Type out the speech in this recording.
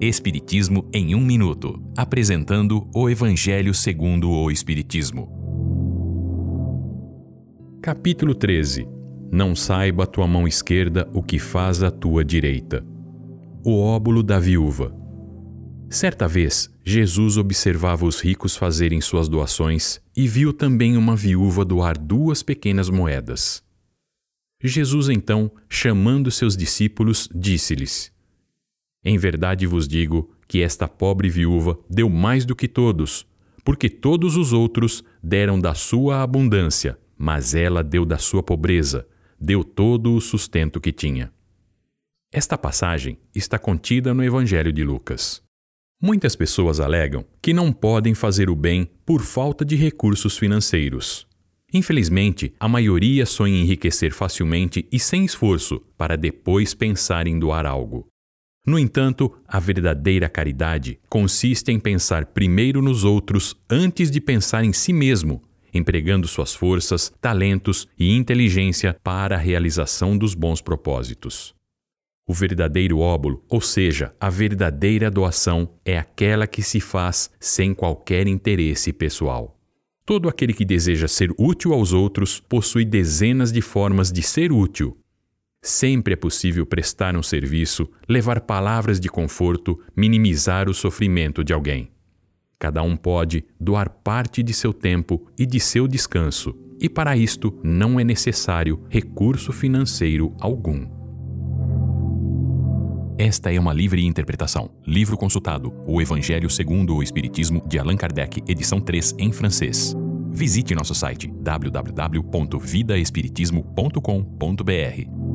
Espiritismo em um minuto, apresentando o Evangelho segundo o Espiritismo. Capítulo 13. Não saiba a tua mão esquerda o que faz a tua direita. O óbulo da viúva. Certa vez, Jesus observava os ricos fazerem suas doações e viu também uma viúva doar duas pequenas moedas. Jesus então, chamando seus discípulos, disse-lhes: Em verdade vos digo que esta pobre viúva deu mais do que todos, porque todos os outros deram da sua abundância, mas ela deu da sua pobreza, deu todo o sustento que tinha. Esta passagem está contida no Evangelho de Lucas. Muitas pessoas alegam que não podem fazer o bem por falta de recursos financeiros. Infelizmente, a maioria sonha enriquecer facilmente e sem esforço para depois pensar em doar algo. No entanto, a verdadeira caridade consiste em pensar primeiro nos outros antes de pensar em si mesmo, empregando suas forças, talentos e inteligência para a realização dos bons propósitos. O verdadeiro óbolo, ou seja, a verdadeira doação, é aquela que se faz sem qualquer interesse pessoal. Todo aquele que deseja ser útil aos outros possui dezenas de formas de ser útil. Sempre é possível prestar um serviço, levar palavras de conforto, minimizar o sofrimento de alguém. Cada um pode doar parte de seu tempo e de seu descanso, e para isto não é necessário recurso financeiro algum. Esta é uma livre interpretação. Livro consultado: O Evangelho segundo o Espiritismo, de Allan Kardec, edição 3, em francês. Visite nosso site www.vidaespiritismo.com.br.